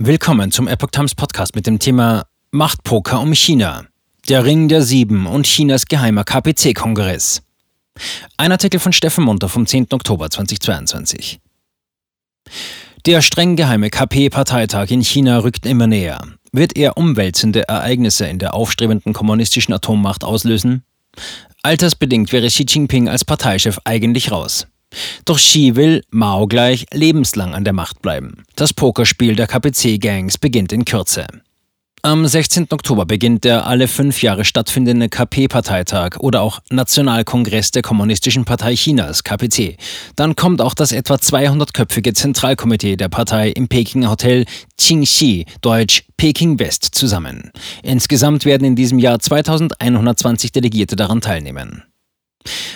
Willkommen zum Epoch Times Podcast mit dem Thema Machtpoker um China. Der Ring der Sieben und Chinas geheimer KPC-Kongress. Ein Artikel von Steffen Munter vom 10. Oktober 2022. Der streng geheime KP-Parteitag in China rückt immer näher. Wird er umwälzende Ereignisse in der aufstrebenden kommunistischen Atommacht auslösen? Altersbedingt wäre Xi Jinping als Parteichef eigentlich raus. Doch Xi will, Mao gleich, lebenslang an der Macht bleiben. Das Pokerspiel der KPC-Gangs beginnt in Kürze. Am 16. Oktober beginnt der alle fünf Jahre stattfindende KP-Parteitag oder auch Nationalkongress der Kommunistischen Partei Chinas, KPC. Dann kommt auch das etwa 200-köpfige Zentralkomitee der Partei im Pekinger Hotel Qingxi, deutsch Peking West, zusammen. Insgesamt werden in diesem Jahr 2120 Delegierte daran teilnehmen.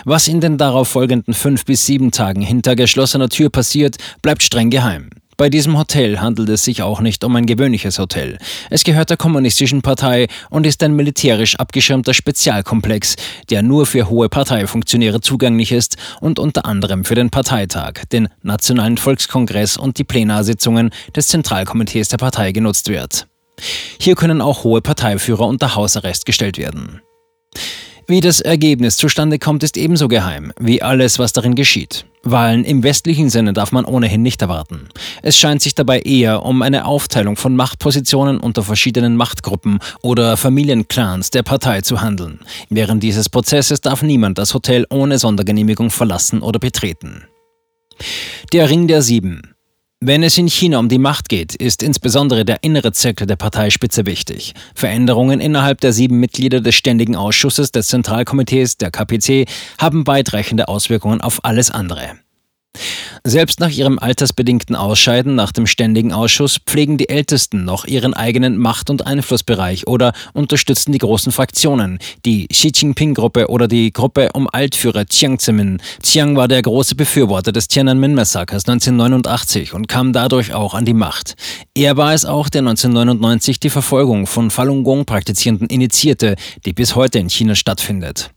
Was in den darauf folgenden fünf bis sieben Tagen hinter geschlossener Tür passiert, bleibt streng geheim. Bei diesem Hotel handelt es sich auch nicht um ein gewöhnliches Hotel. Es gehört der Kommunistischen Partei und ist ein militärisch abgeschirmter Spezialkomplex, der nur für hohe Parteifunktionäre zugänglich ist und unter anderem für den Parteitag, den Nationalen Volkskongress und die Plenarsitzungen des Zentralkomitees der Partei genutzt wird. Hier können auch hohe Parteiführer unter Hausarrest gestellt werden. Wie das Ergebnis zustande kommt, ist ebenso geheim wie alles, was darin geschieht. Wahlen im westlichen Sinne darf man ohnehin nicht erwarten. Es scheint sich dabei eher um eine Aufteilung von Machtpositionen unter verschiedenen Machtgruppen oder Familienclans der Partei zu handeln. Während dieses Prozesses darf niemand das Hotel ohne Sondergenehmigung verlassen oder betreten. Der Ring der Sieben. Wenn es in China um die Macht geht, ist insbesondere der innere Zirkel der Parteispitze wichtig. Veränderungen innerhalb der sieben Mitglieder des Ständigen Ausschusses des Zentralkomitees der KPC haben weitreichende Auswirkungen auf alles andere. Selbst nach ihrem altersbedingten Ausscheiden nach dem Ständigen Ausschuss pflegen die Ältesten noch ihren eigenen Macht- und Einflussbereich oder unterstützen die großen Fraktionen, die Xi Jinping-Gruppe oder die Gruppe um Altführer Chiang Zemin. Chiang war der große Befürworter des Tiananmen-Massakers 1989 und kam dadurch auch an die Macht. Er war es auch, der 1999 die Verfolgung von Falun Gong praktizierenden initiierte, die bis heute in China stattfindet.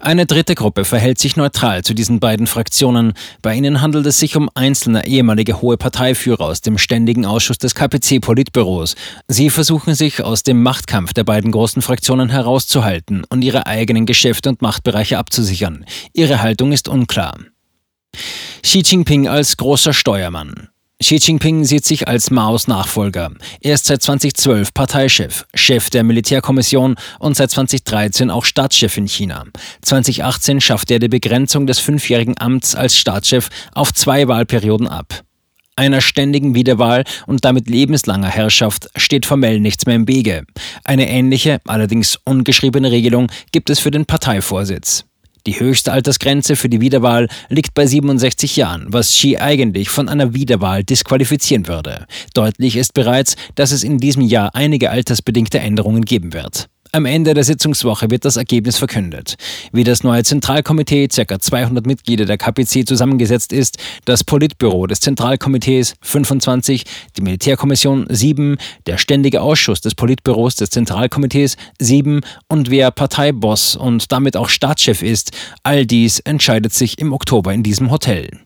Eine dritte Gruppe verhält sich neutral zu diesen beiden Fraktionen. Bei ihnen handelt es sich um einzelne ehemalige hohe Parteiführer aus dem Ständigen Ausschuss des KPC-Politbüros. Sie versuchen sich aus dem Machtkampf der beiden großen Fraktionen herauszuhalten und ihre eigenen Geschäfte und Machtbereiche abzusichern. Ihre Haltung ist unklar. Xi Jinping als großer Steuermann. Xi Jinping sieht sich als Maos Nachfolger. Er ist seit 2012 Parteichef, Chef der Militärkommission und seit 2013 auch Staatschef in China. 2018 schaffte er die Begrenzung des fünfjährigen Amts als Staatschef auf zwei Wahlperioden ab. Einer ständigen Wiederwahl und damit lebenslanger Herrschaft steht formell nichts mehr im Wege. Eine ähnliche, allerdings ungeschriebene Regelung gibt es für den Parteivorsitz. Die höchste Altersgrenze für die Wiederwahl liegt bei 67 Jahren, was Xi eigentlich von einer Wiederwahl disqualifizieren würde. Deutlich ist bereits, dass es in diesem Jahr einige altersbedingte Änderungen geben wird. Am Ende der Sitzungswoche wird das Ergebnis verkündet. Wie das neue Zentralkomitee, ca. 200 Mitglieder der KPC zusammengesetzt ist, das Politbüro des Zentralkomitees 25, die Militärkommission 7, der Ständige Ausschuss des Politbüros des Zentralkomitees 7 und wer Parteiboss und damit auch Staatschef ist, all dies entscheidet sich im Oktober in diesem Hotel.